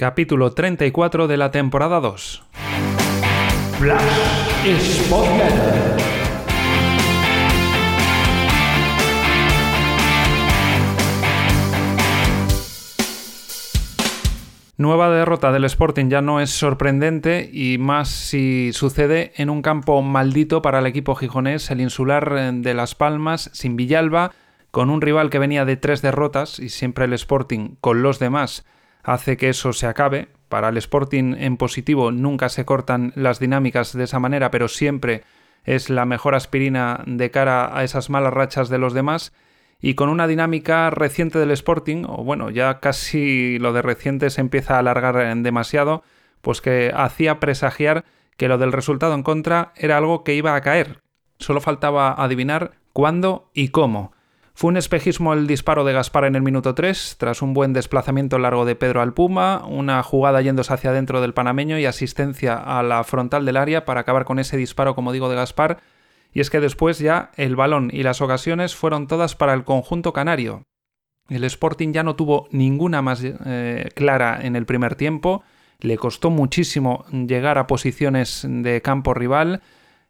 capítulo 34 de la temporada 2. Nueva derrota del Sporting ya no es sorprendente y más si sucede en un campo maldito para el equipo gijonés, el insular de Las Palmas, sin Villalba, con un rival que venía de tres derrotas y siempre el Sporting con los demás hace que eso se acabe. Para el Sporting en positivo nunca se cortan las dinámicas de esa manera, pero siempre es la mejor aspirina de cara a esas malas rachas de los demás. Y con una dinámica reciente del Sporting, o bueno, ya casi lo de reciente se empieza a alargar demasiado, pues que hacía presagiar que lo del resultado en contra era algo que iba a caer. Solo faltaba adivinar cuándo y cómo. Fue un espejismo el disparo de Gaspar en el minuto 3, tras un buen desplazamiento largo de Pedro Alpuma, una jugada yéndose hacia adentro del panameño y asistencia a la frontal del área para acabar con ese disparo, como digo, de Gaspar. Y es que después ya el balón y las ocasiones fueron todas para el conjunto canario. El Sporting ya no tuvo ninguna más eh, clara en el primer tiempo, le costó muchísimo llegar a posiciones de campo rival,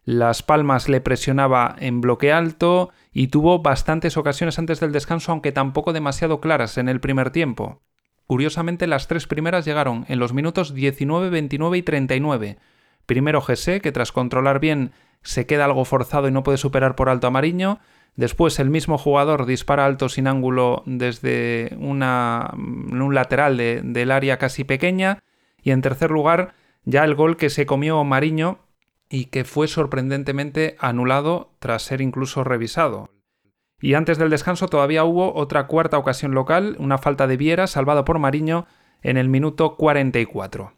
las Palmas le presionaba en bloque alto y tuvo bastantes ocasiones antes del descanso, aunque tampoco demasiado claras en el primer tiempo. Curiosamente, las tres primeras llegaron en los minutos 19, 29 y 39. Primero Gese, que tras controlar bien se queda algo forzado y no puede superar por alto a Mariño. Después el mismo jugador dispara alto sin ángulo desde una, un lateral del área casi pequeña. Y en tercer lugar, ya el gol que se comió Mariño y que fue sorprendentemente anulado tras ser incluso revisado. Y antes del descanso todavía hubo otra cuarta ocasión local, una falta de Viera salvado por Mariño en el minuto 44.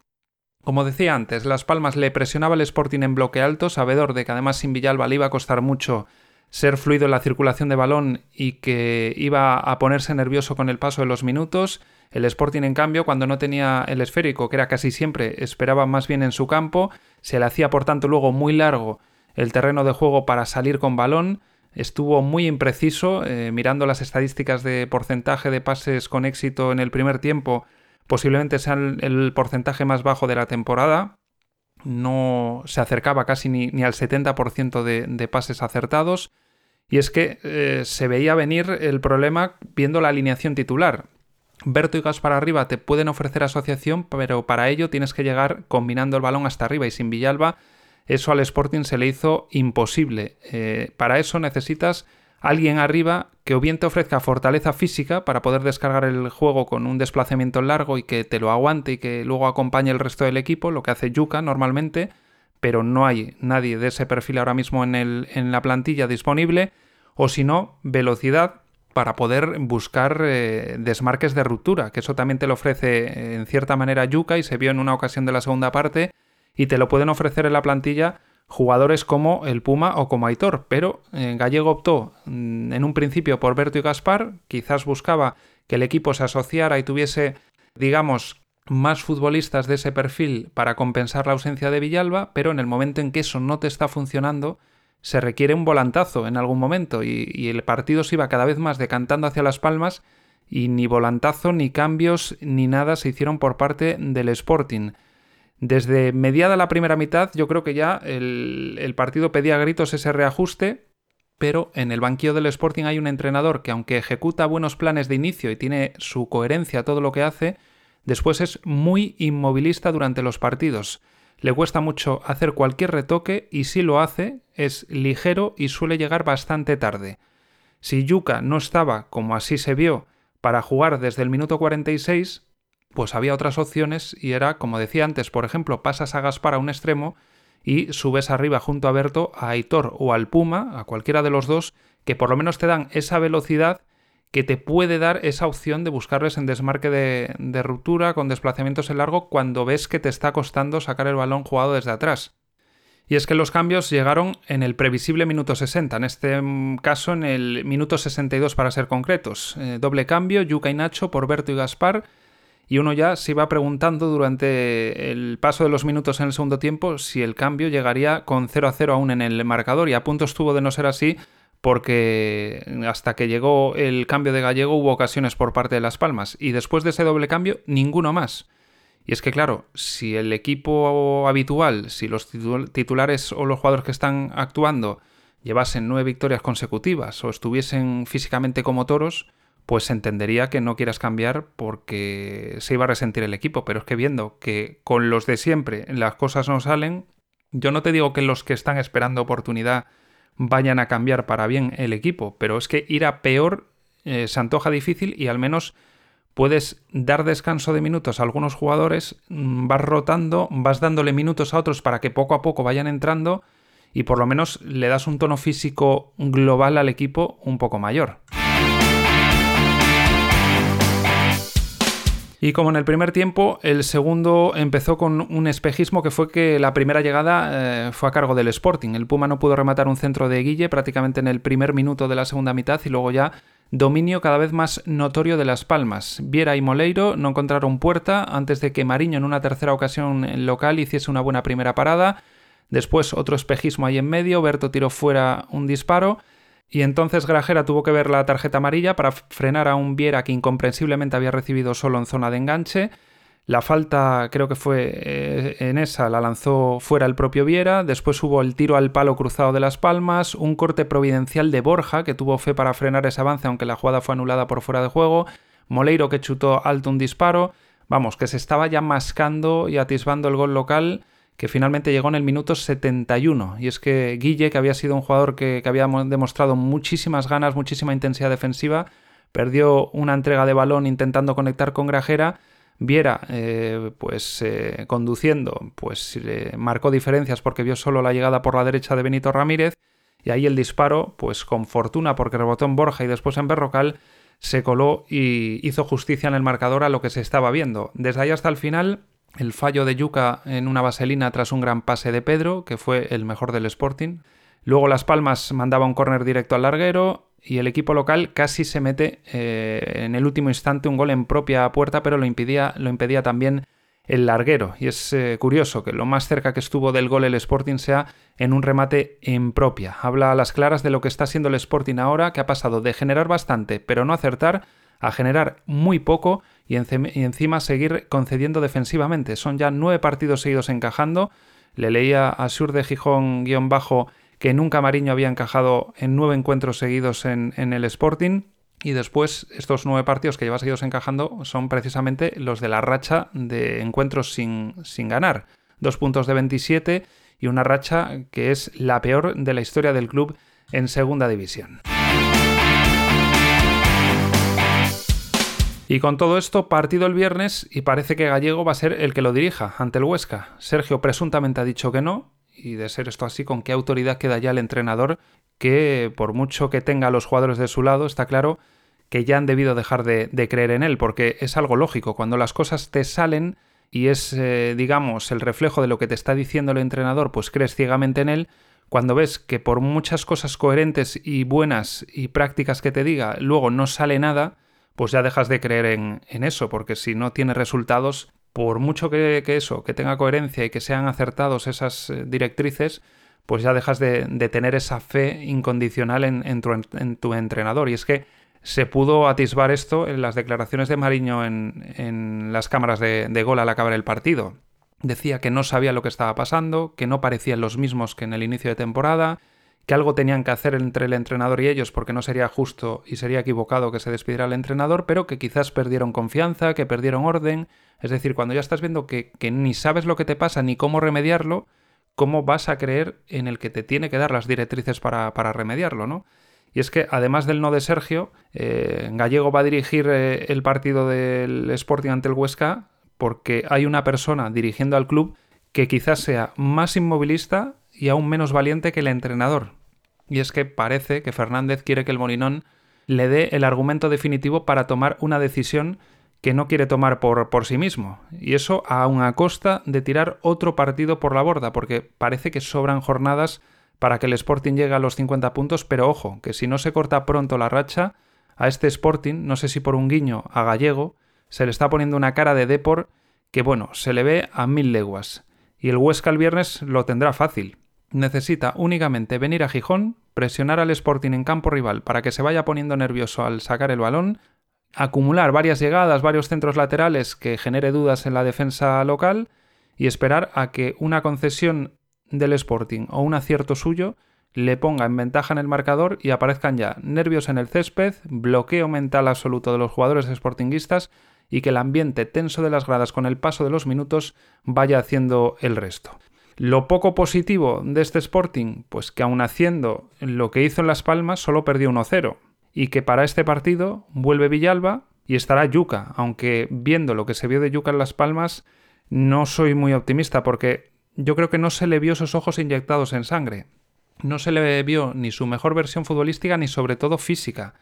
Como decía antes, Las Palmas le presionaba el Sporting en bloque alto, sabedor de que además sin Villalba le iba a costar mucho ser fluido en la circulación de balón y que iba a ponerse nervioso con el paso de los minutos. El Sporting, en cambio, cuando no tenía el esférico, que era casi siempre, esperaba más bien en su campo, se le hacía por tanto luego muy largo el terreno de juego para salir con balón, estuvo muy impreciso, eh, mirando las estadísticas de porcentaje de pases con éxito en el primer tiempo, posiblemente sea el, porcentaje más bajo de la temporada, no se acercaba casi ni, al 70% de, pases acertados, y es que eh, se veía venir el problema viendo la alineación titular. Berto y Gaspar arriba te pueden ofrecer asociación, pero para ello tienes que llegar combinando el balón hasta arriba y sin Villalba eso al Sporting se le hizo imposible. Eh, para eso necesitas alguien arriba que o bien te ofrezca fortaleza física para poder descargar el juego con un desplazamiento largo y que te lo aguante y que luego acompañe el resto del equipo, lo que hace Yuka normalmente, pero no hay nadie de ese perfil ahora mismo en, el, en la plantilla disponible, o si no, velocidad para poder buscar eh, desmarques de ruptura, que eso también te lo ofrece eh, en cierta manera Yuka y se vio en una ocasión de la segunda parte y te lo pueden ofrecer en la plantilla jugadores como el Puma o como Aitor, pero eh, Gallego optó mm, en un principio por Berto y Gaspar, quizás buscaba que el equipo se asociara y tuviese, digamos, más futbolistas de ese perfil para compensar la ausencia de Villalba, pero en el momento en que eso no te está funcionando, se requiere un volantazo en algún momento y, el partido se iba cada vez más decantando hacia las palmas y ni volantazo, ni cambios, ni nada se hicieron por parte del Sporting. Desde mediada la primera mitad yo creo que ya el, el partido pedía gritos ese reajuste, pero en el banquillo del Sporting hay un entrenador que aunque ejecuta buenos planes de inicio y tiene su coherencia todo lo que hace, después es muy inmovilista durante los partidos le cuesta mucho hacer cualquier retoque y si lo hace es ligero y suele llegar bastante tarde. Si Yuka no estaba, como así se vio, para jugar desde el minuto 46, pues había otras opciones y era, como decía antes, por ejemplo, pasas a Gaspar a un extremo y subes arriba junto a Berto a Aitor o al Puma, a cualquiera de los dos, que por lo menos te dan esa velocidad que te puede dar esa opción de buscarles en desmarque de, ruptura con desplazamientos en largo cuando ves que te está costando sacar el balón jugado desde atrás. Y es que los cambios llegaron en el previsible minuto 60, en este mm, caso en el minuto 62 para ser concretos. Eh, doble cambio, Yuka y Nacho por Berto y Gaspar, y uno ya se iba preguntando durante el paso de los minutos en el segundo tiempo si el cambio llegaría con 0 a 0 aún en el marcador, y a punto estuvo de no ser así porque hasta que llegó el cambio de gallego hubo ocasiones por parte de Las Palmas y después de ese doble cambio ninguno más. Y es que, claro, si el equipo habitual, si los titulares o los jugadores que están actuando llevasen nueve victorias consecutivas o estuviesen físicamente como toros, pues entendería que no quieras cambiar porque se iba a resentir el equipo. Pero es que viendo que con los de siempre las cosas no salen, yo no te digo que los que están esperando oportunidad vayan a cambiar para bien el equipo, pero es que ir a peor eh, se antoja difícil y al menos puedes dar descanso de minutos a algunos jugadores, mm, vas rotando, vas dándole minutos a otros para que poco a poco vayan entrando y por lo menos le das un tono físico global al equipo un poco mayor. Y como en el primer tiempo, el segundo empezó con un espejismo que fue que la primera llegada eh, fue a cargo del Sporting. El Puma no pudo rematar un centro de Guille prácticamente en el primer minuto de la segunda mitad y luego ya dominio cada vez más notorio de Las Palmas. Viera y Moleiro no encontraron puerta antes de que Mariño en una tercera ocasión local hiciese una buena primera parada. Después otro espejismo ahí en medio, Berto tiró fuera un disparo y entonces Grajera tuvo que ver la tarjeta amarilla para frenar a un Viera que incomprensiblemente había recibido solo en zona de enganche. La falta, creo que fue eh, en esa, la lanzó fuera el propio Viera. Después hubo el tiro al palo cruzado de Las Palmas, un corte providencial de Borja, que tuvo fe para frenar ese avance, aunque la jugada fue anulada por fuera de juego. Moleiro, que chutó alto un disparo. Vamos, que se estaba ya mascando y atisbando el gol local que finalmente llegó en el minuto 71. Y es que Guille, que había sido un jugador que, había demostrado muchísimas ganas, muchísima intensidad defensiva, perdió una entrega de balón intentando conectar con Grajera. Viera, eh, pues eh, conduciendo, pues marcó diferencias porque vio solo la llegada por la derecha de Benito Ramírez. Y ahí el disparo, pues con fortuna porque rebotó en Borja y después en Berrocal, se coló y hizo justicia en el marcador a lo que se estaba viendo. Desde ahí hasta el final, el fallo de Yuca en una vaselina tras un gran pase de Pedro, que fue el mejor del Sporting. Luego Las Palmas mandaba un córner directo al larguero y el equipo local casi se mete eh, en el último instante un gol en propia puerta, pero lo impedía, también el larguero. Y es eh, curioso que lo más cerca que estuvo del gol el Sporting sea en un remate en propia. Habla a las claras de lo que está siendo el Sporting ahora, que ha pasado de generar bastante, pero no acertar, a generar muy poco y, encima seguir concediendo defensivamente. Son ya nueve partidos seguidos encajando. Le leía a Sur de Gijón guion bajo que nunca Mariño había encajado en nueve encuentros seguidos en, el Sporting. Y después, estos nueve partidos que lleva seguidos encajando son precisamente los de la racha de encuentros sin, sin ganar. Dos puntos de 27 y una racha que es la peor de la historia del club en segunda división. Y con todo esto, partido el viernes y parece que Gallego va a ser el que lo dirija ante el Huesca. Sergio presuntamente ha dicho que no, y de ser esto así, ¿con qué autoridad queda ya el entrenador que, por mucho que tenga a los jugadores de su lado, está claro que ya han debido dejar de, creer en él, porque es algo lógico, cuando las cosas te salen y es, eh, digamos, el reflejo de lo que te está diciendo el entrenador, pues crees ciegamente en él, cuando ves que por muchas cosas coherentes y buenas y prácticas que te diga, luego no sale nada, pues ya dejas de creer en, eso, porque si no tiene resultados, por mucho que, eso, que tenga coherencia y que sean acertados esas eh, directrices, pues ya dejas de, tener esa fe incondicional en, tu, entrenador. Y es que se pudo atisbar esto en las declaraciones de Mariño en, las cámaras de, de gol al acabar el partido. Decía que no sabía lo que estaba pasando, que no parecían los mismos que en el inicio de temporada, que algo tenían que hacer entre el entrenador y ellos porque no sería justo y sería equivocado que se despidiera el entrenador, pero que quizás perdieron confianza, que perdieron orden. Es decir, cuando ya estás viendo que, ni sabes lo que te pasa ni cómo remediarlo, ¿cómo vas a creer en el que te tiene que dar las directrices para, remediarlo, no? Y es que además del no de Sergio, eh, Gallego va a dirigir eh, el partido del Sporting ante el Huesca porque hay una persona dirigiendo al club que quizás sea más inmovilista y aún menos valiente que el entrenador. Y es que parece que Fernández quiere que el Molinón le dé el argumento definitivo para tomar una decisión que no quiere tomar por, por sí mismo. Y eso aún a costa de tirar otro partido por la borda, porque parece que sobran jornadas para que el Sporting llegue a los 50 puntos, pero ojo, que si no se corta pronto la racha, a este Sporting, no sé si por un guiño a Gallego, se le está poniendo una cara de Depor que, bueno, se le ve a mil leguas. Y el Huesca el viernes lo tendrá fácil, necesita únicamente venir a Gijón, presionar al Sporting en campo rival para que se vaya poniendo nervioso al sacar el balón, acumular varias llegadas, varios centros laterales que genere dudas en la defensa local y esperar a que una concesión del Sporting o un acierto suyo le ponga en ventaja en el marcador y aparezcan ya nervios en el césped, bloqueo mental absoluto de los jugadores sportinguistas y que el ambiente tenso de las gradas con el paso de los minutos vaya haciendo el resto. Lo poco positivo de este Sporting, pues que aun haciendo lo que hizo en Las Palmas, solo perdió 1-0. Y que para este partido vuelve Villalba y estará Yuca, aunque viendo lo que se vio de Yuca en Las Palmas, no soy muy optimista porque yo creo que no se le vio esos ojos inyectados en sangre. No se le vio ni su mejor versión futbolística ni sobre todo física.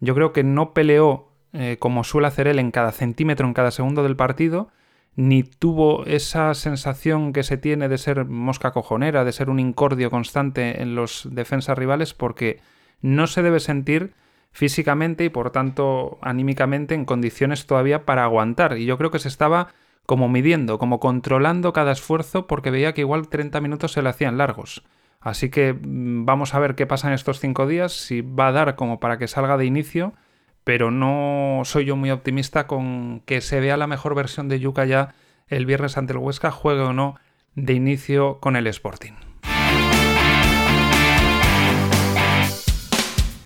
Yo creo que no peleó eh, como suele hacer él en cada centímetro, en cada segundo del partido, ni tuvo esa sensación que se tiene de ser mosca cojonera, de ser un incordio constante en los defensas rivales, porque no se debe sentir físicamente y por tanto anímicamente en condiciones todavía para aguantar. Y yo creo que se estaba como midiendo, como controlando cada esfuerzo porque veía que igual 30 minutos se le hacían largos. Así que mm, vamos a ver qué pasa en estos cinco días, si va a dar como para que salga de inicio pero no soy yo muy optimista con que se vea la mejor versión de Yuka ya el viernes ante el Huesca, juegue o no de inicio con el Sporting.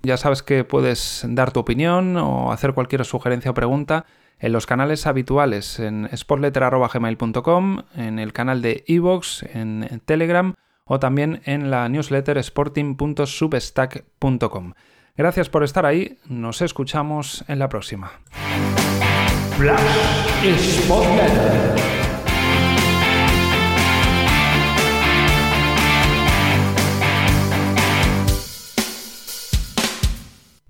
Ya sabes que puedes dar tu opinión o hacer cualquier sugerencia o pregunta en los canales habituales en sportletter.gmail.com, en el canal de Evox, en Telegram o también en la newsletter sporting.substack.com. Gracias por estar ahí, nos escuchamos en la próxima.